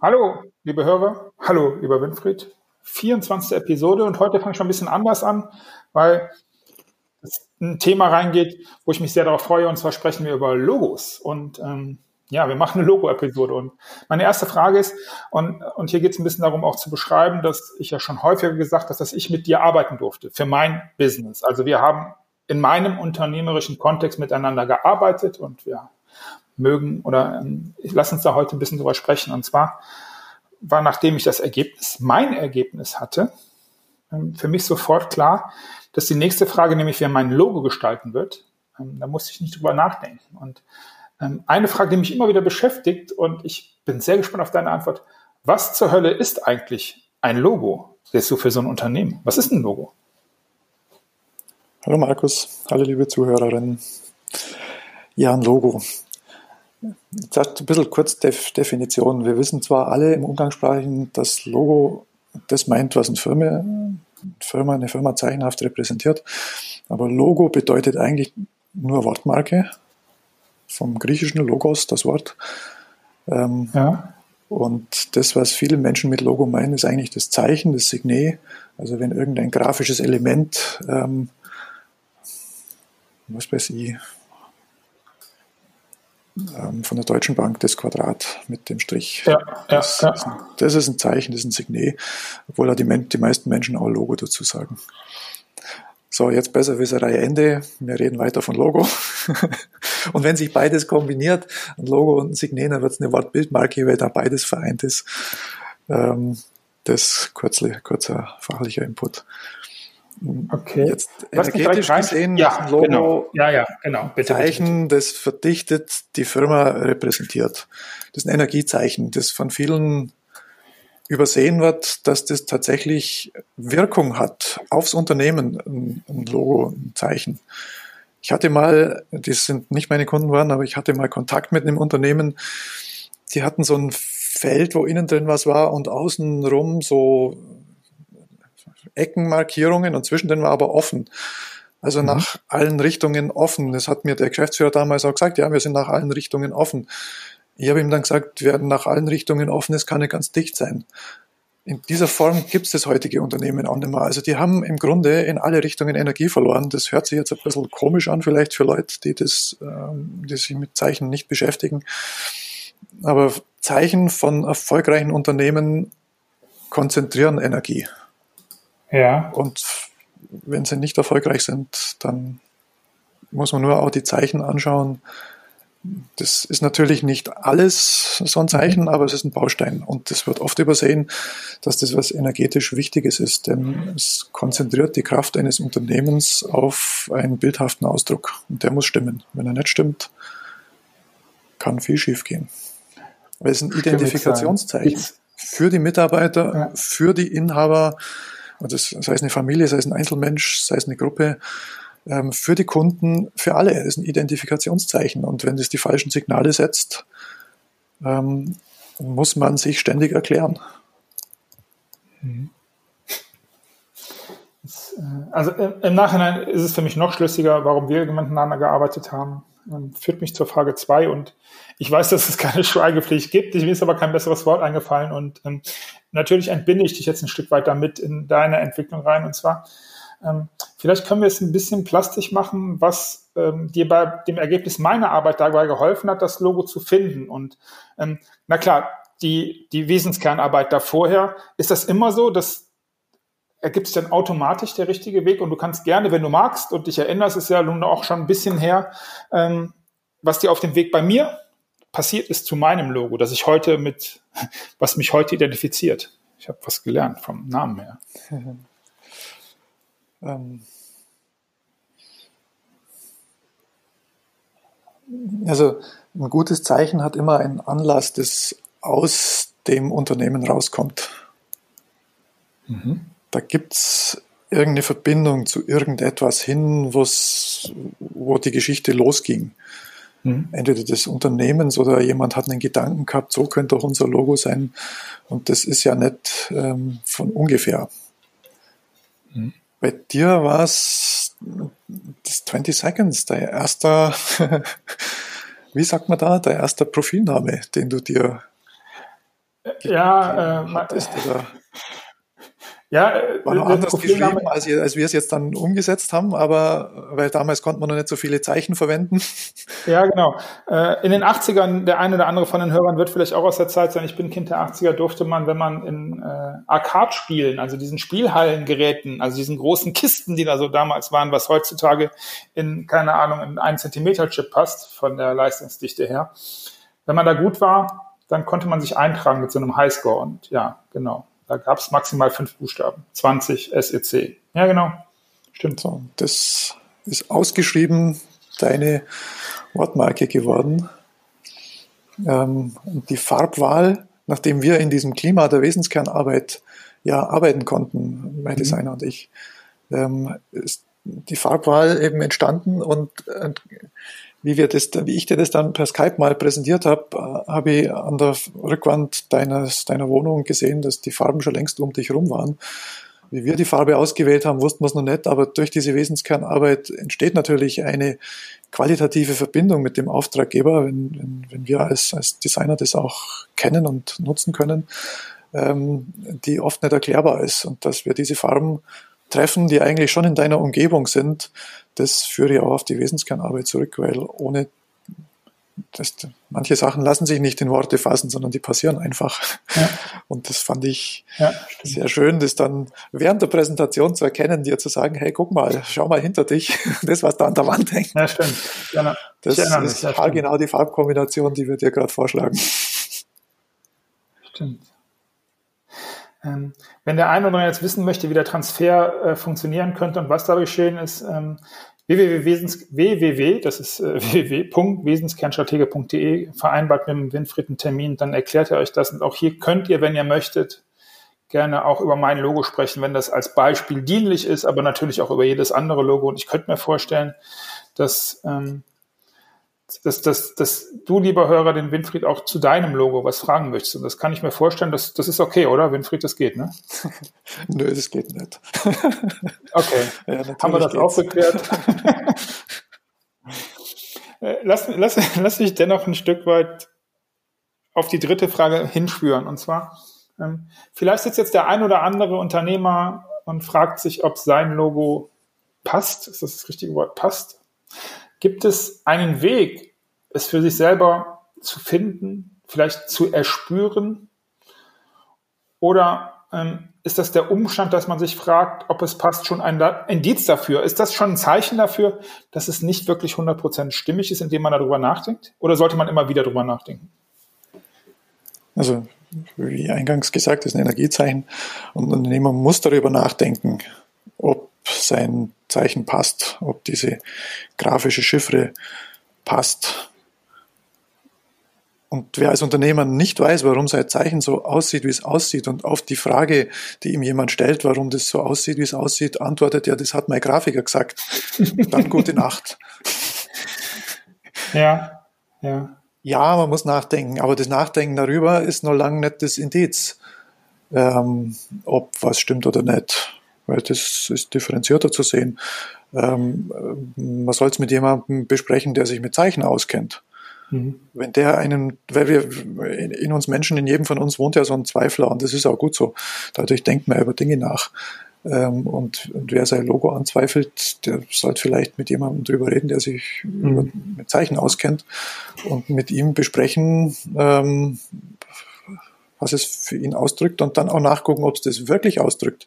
Hallo, liebe Hörer. Hallo, lieber Winfried. 24. Episode und heute fange ich schon ein bisschen anders an, weil es ein Thema reingeht, wo ich mich sehr darauf freue und zwar sprechen wir über Logos und ähm, ja, wir machen eine Logo-Episode und meine erste Frage ist, und, und hier geht es ein bisschen darum auch zu beschreiben, dass ich ja schon häufiger gesagt habe, dass ich mit dir arbeiten durfte für mein Business. Also wir haben in meinem unternehmerischen Kontext miteinander gearbeitet und wir mögen oder ähm, lass uns da heute ein bisschen drüber sprechen. Und zwar war, nachdem ich das Ergebnis, mein Ergebnis hatte, ähm, für mich sofort klar, dass die nächste Frage, nämlich wer mein Logo gestalten wird, ähm, da musste ich nicht drüber nachdenken. Und ähm, eine Frage, die mich immer wieder beschäftigt und ich bin sehr gespannt auf deine Antwort. Was zur Hölle ist eigentlich ein Logo? Jetzt so für so ein Unternehmen. Was ist ein Logo? Hallo Markus, hallo liebe Zuhörerinnen. Ja, ein Logo. Jetzt ein bisschen kurz Definition. Wir wissen zwar alle im Umgangssprachen, dass Logo das meint, was eine Firma, Firma, eine Firma zeichenhaft repräsentiert. Aber Logo bedeutet eigentlich nur Wortmarke. Vom griechischen Logos, das Wort. Ähm, ja. Und das, was viele Menschen mit Logo meinen, ist eigentlich das Zeichen, das Signet. Also wenn irgendein grafisches Element, ähm, was weiß ich, ähm, von der Deutschen Bank das Quadrat mit dem Strich. Ja, das, ja, ja. das ist ein Zeichen, das ist ein Signet, obwohl die, die meisten Menschen auch Logo dazu sagen. So, jetzt Besserwisserei Ende. Wir reden weiter von Logo. und wenn sich beides kombiniert, ein Logo und ein Signet, dann wird es eine Wortbildmarke, weil da beides vereint ist. Ähm, das kurzle, kurzer fachlicher Input. Okay. Jetzt energetisch gesehen, ja, Logo, genau. ja, ja, genau. Bitte, Zeichen, bitte, bitte. das verdichtet die Firma repräsentiert. Das ist ein Energiezeichen, das von vielen übersehen wird, dass das tatsächlich Wirkung hat aufs Unternehmen, ein, ein Logo, ein Zeichen. Ich hatte mal, die sind nicht meine Kunden waren, aber ich hatte mal Kontakt mit einem Unternehmen, die hatten so ein Feld, wo innen drin was war und außenrum so Eckenmarkierungen und zwischendrin war aber offen. Also mhm. nach allen Richtungen offen. Das hat mir der Geschäftsführer damals auch gesagt, ja, wir sind nach allen Richtungen offen. Ich habe ihm dann gesagt, wer nach allen Richtungen offen ist, kann nicht ganz dicht sein. In dieser Form gibt es das heutige Unternehmen auch nicht mehr. Also die haben im Grunde in alle Richtungen Energie verloren. Das hört sich jetzt ein bisschen komisch an, vielleicht für Leute, die, das, ähm, die sich mit Zeichen nicht beschäftigen. Aber Zeichen von erfolgreichen Unternehmen konzentrieren Energie. Ja. Und wenn sie nicht erfolgreich sind, dann muss man nur auch die Zeichen anschauen. Das ist natürlich nicht alles so ein Zeichen, aber es ist ein Baustein. Und das wird oft übersehen, dass das was energetisch Wichtiges ist, denn es konzentriert die Kraft eines Unternehmens auf einen bildhaften Ausdruck. Und der muss stimmen. Wenn er nicht stimmt, kann viel schiefgehen. Weil es ein Identifikationszeichen für die Mitarbeiter, für die Inhaber, und das, sei es eine Familie, sei es ein Einzelmensch, sei es eine Gruppe, ähm, für die Kunden, für alle. Ist ein Identifikationszeichen. Und wenn das die falschen Signale setzt, ähm, muss man sich ständig erklären. Mhm. Äh, also im Nachhinein ist es für mich noch schlüssiger, warum wir miteinander gearbeitet haben. Ähm, führt mich zur Frage zwei und ich weiß, dass es keine Schweigepflicht gibt. Ich mir ist aber kein besseres Wort eingefallen und ähm, natürlich entbinde ich dich jetzt ein Stück weit damit in deine Entwicklung rein und zwar ähm, vielleicht können wir es ein bisschen plastisch machen, was ähm, dir bei dem Ergebnis meiner Arbeit dabei geholfen hat, das Logo zu finden und ähm, na klar, die, die Wesenskernarbeit da vorher, ist das immer so, dass ergibt sich dann automatisch der richtige Weg und du kannst gerne, wenn du magst und dich erinnerst, ist ja nun auch schon ein bisschen her, ähm, was dir auf dem Weg bei mir passiert ist zu meinem Logo, dass ich heute mit, was mich heute identifiziert. Ich habe was gelernt vom Namen her. ähm. Also ein gutes Zeichen hat immer einen Anlass, das aus dem Unternehmen rauskommt. Mhm da gibt's irgendeine Verbindung zu irgendetwas hin, wo die Geschichte losging. Mhm. Entweder des Unternehmens oder jemand hat einen Gedanken gehabt, so könnte doch unser Logo sein. Und das ist ja nicht ähm, von ungefähr. Mhm. Bei dir war es das 20 Seconds, der erste, wie sagt man da, der erste Profilname, den du dir ja, äh, hattest da ja, äh, war noch anders geschrieben, als, als wir es jetzt dann umgesetzt haben, aber weil damals konnte man noch nicht so viele Zeichen verwenden. Ja, genau. Äh, in den 80ern, der eine oder andere von den Hörern wird vielleicht auch aus der Zeit sein, ich bin Kind der 80er, durfte man, wenn man in äh, Arcade-Spielen, also diesen Spielhallengeräten, also diesen großen Kisten, die da so damals waren, was heutzutage in, keine Ahnung, in einen Zentimeter Chip passt, von der Leistungsdichte her. Wenn man da gut war, dann konnte man sich eintragen mit so einem Highscore und ja, genau. Da gab es maximal fünf Buchstaben. 20 SEC. Ja, genau. Stimmt. So, das ist ausgeschrieben deine Wortmarke geworden. Ähm, die Farbwahl, nachdem wir in diesem Klima der Wesenskernarbeit ja arbeiten konnten, mein mhm. Designer und ich, ähm, ist die Farbwahl eben entstanden und äh, wie wir das, wie ich dir das dann per Skype mal präsentiert habe, äh, habe ich an der Rückwand deines, deiner Wohnung gesehen, dass die Farben schon längst um dich rum waren. Wie wir die Farbe ausgewählt haben, wussten wir es noch nicht, aber durch diese Wesenskernarbeit entsteht natürlich eine qualitative Verbindung mit dem Auftraggeber, wenn, wenn, wenn wir als, als Designer das auch kennen und nutzen können, ähm, die oft nicht erklärbar ist. Und dass wir diese Farben treffen, die eigentlich schon in deiner Umgebung sind, das führe ich auch auf die Wesenskernarbeit zurück, weil ohne das, manche Sachen lassen sich nicht in Worte fassen, sondern die passieren einfach. Ja. Und das fand ich ja, sehr schön, das dann während der Präsentation zu erkennen, dir zu sagen, hey, guck mal, schau mal hinter dich, das, was da an der Wand hängt. Ja, stimmt. Genau. Das ist genau die Farbkombination, die wir dir gerade vorschlagen. Stimmt. Ähm, wenn der eine oder andere jetzt wissen möchte, wie der Transfer äh, funktionieren könnte und was da geschehen ist, ähm, www, das ist äh, www.wesenskernstratege.de, vereinbart mit dem Winfried einen Termin, dann erklärt er euch das. Und auch hier könnt ihr, wenn ihr möchtet, gerne auch über mein Logo sprechen, wenn das als Beispiel dienlich ist, aber natürlich auch über jedes andere Logo. Und ich könnte mir vorstellen, dass ähm, dass, dass, dass du, lieber Hörer, den Winfried auch zu deinem Logo was fragen möchtest. Und das kann ich mir vorstellen, das, das ist okay, oder? Winfried, das geht, ne? Nö, das geht nicht. okay, ja, haben wir das geht's. aufgeklärt? Äh, lass, lass, lass mich dennoch ein Stück weit auf die dritte Frage hinspüren. Und zwar, ähm, vielleicht sitzt jetzt der ein oder andere Unternehmer und fragt sich, ob sein Logo passt. Ist das das richtige Wort? Passt? Gibt es einen Weg, es für sich selber zu finden, vielleicht zu erspüren? Oder ähm, ist das der Umstand, dass man sich fragt, ob es passt, schon ein Indiz dafür? Ist das schon ein Zeichen dafür, dass es nicht wirklich 100% stimmig ist, indem man darüber nachdenkt? Oder sollte man immer wieder darüber nachdenken? Also, wie eingangs gesagt, ist ein Energiezeichen und ein Unternehmer muss darüber nachdenken, ob sein Zeichen passt, ob diese grafische Chiffre passt. Und wer als Unternehmer nicht weiß, warum sein Zeichen so aussieht, wie es aussieht, und auf die Frage, die ihm jemand stellt, warum das so aussieht, wie es aussieht, antwortet er, das hat mein Grafiker gesagt. Dann gute Nacht. Ja, ja. Ja, man muss nachdenken, aber das Nachdenken darüber ist noch lange nicht das Indiz, ähm, ob was stimmt oder nicht weil das ist differenzierter zu sehen. Ähm, man soll es mit jemandem besprechen, der sich mit Zeichen auskennt. Mhm. Wenn der einen, weil wir in uns Menschen, in jedem von uns wohnt ja so ein Zweifler und das ist auch gut so. Dadurch denkt man über Dinge nach. Ähm, und, und, wer sein Logo anzweifelt, der sollte vielleicht mit jemandem drüber reden, der sich mhm. mit Zeichen auskennt und mit ihm besprechen, ähm, was es für ihn ausdrückt und dann auch nachgucken, ob es das wirklich ausdrückt.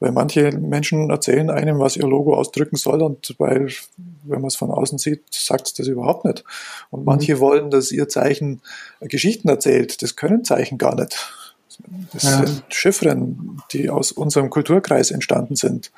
Weil manche Menschen erzählen einem, was ihr Logo ausdrücken soll und weil, wenn man es von außen sieht, sagt es das überhaupt nicht. Und manche mhm. wollen, dass ihr Zeichen Geschichten erzählt. Das können Zeichen gar nicht. Das ja. sind Chiffren, die aus unserem Kulturkreis entstanden sind.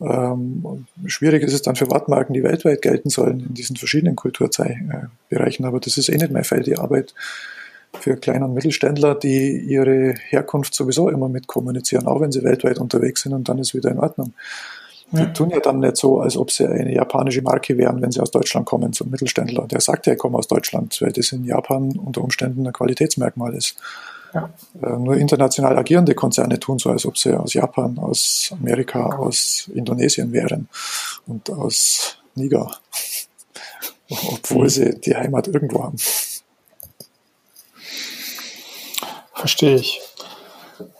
Ähm, schwierig ist es dann für Wortmarken, die weltweit gelten sollen in diesen verschiedenen Kulturbereichen, aber das ist eh nicht mein Feld, die Arbeit für Klein- und Mittelständler, die ihre Herkunft sowieso immer mit kommunizieren, auch wenn sie weltweit unterwegs sind und dann ist wieder in Ordnung. Die tun ja dann nicht so, als ob sie eine japanische Marke wären, wenn sie aus Deutschland kommen, ein Mittelständler. Der sagt ja, ich komme aus Deutschland, weil das in Japan unter Umständen ein Qualitätsmerkmal ist. Ja. Äh, nur international agierende Konzerne tun so, als ob sie aus Japan, aus Amerika, aus Indonesien wären und aus Niger, obwohl mhm. sie die Heimat irgendwo haben. Verstehe ich.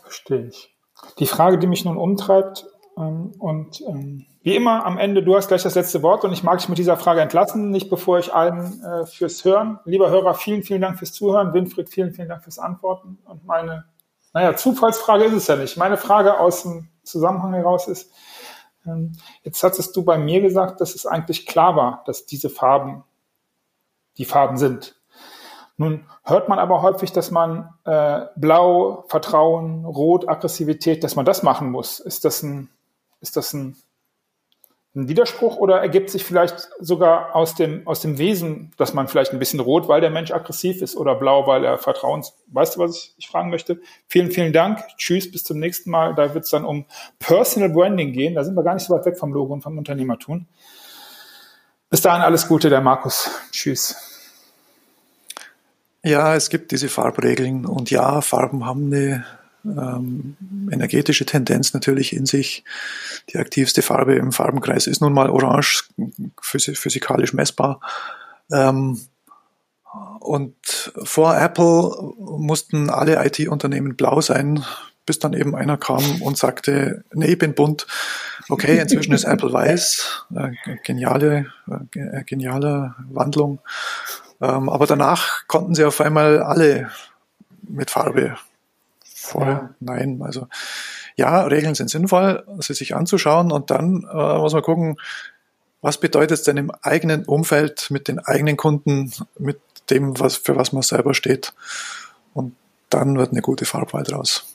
Verstehe ich. Die Frage, die mich nun umtreibt, ähm, und ähm, wie immer am Ende, du hast gleich das letzte Wort und ich mag dich mit dieser Frage entlassen, nicht bevor ich allen äh, fürs Hören. Lieber Hörer, vielen, vielen Dank fürs Zuhören. Winfried, vielen, vielen Dank fürs Antworten. Und meine, naja, Zufallsfrage ist es ja nicht. Meine Frage aus dem Zusammenhang heraus ist, ähm, jetzt hattest du bei mir gesagt, dass es eigentlich klar war, dass diese Farben die Farben sind. Nun hört man aber häufig, dass man äh, Blau, Vertrauen, Rot, Aggressivität, dass man das machen muss. Ist das ein, ist das ein, ein Widerspruch oder ergibt sich vielleicht sogar aus dem, aus dem Wesen, dass man vielleicht ein bisschen rot, weil der Mensch aggressiv ist oder blau, weil er Vertrauens. Weißt du, was ich, ich fragen möchte? Vielen, vielen Dank. Tschüss, bis zum nächsten Mal. Da wird es dann um Personal Branding gehen. Da sind wir gar nicht so weit weg vom Logo und vom Unternehmertun. Bis dahin alles Gute, der Markus. Tschüss. Ja, es gibt diese Farbregeln und ja, Farben haben eine ähm, energetische Tendenz natürlich in sich. Die aktivste Farbe im Farbenkreis ist nun mal orange, physikalisch messbar. Ähm, und vor Apple mussten alle IT-Unternehmen blau sein, bis dann eben einer kam und sagte, nee, ich bin bunt. Okay, inzwischen ist Apple weiß. Äh, geniale, äh, geniale Wandlung. Ähm, aber danach konnten sie auf einmal alle mit Farbe. Vorher, ja. nein, also ja, Regeln sind sinnvoll, sie sich anzuschauen und dann äh, muss man gucken, was bedeutet es denn im eigenen Umfeld mit den eigenen Kunden, mit dem, was, für was man selber steht. Und dann wird eine gute Farbwahl draus.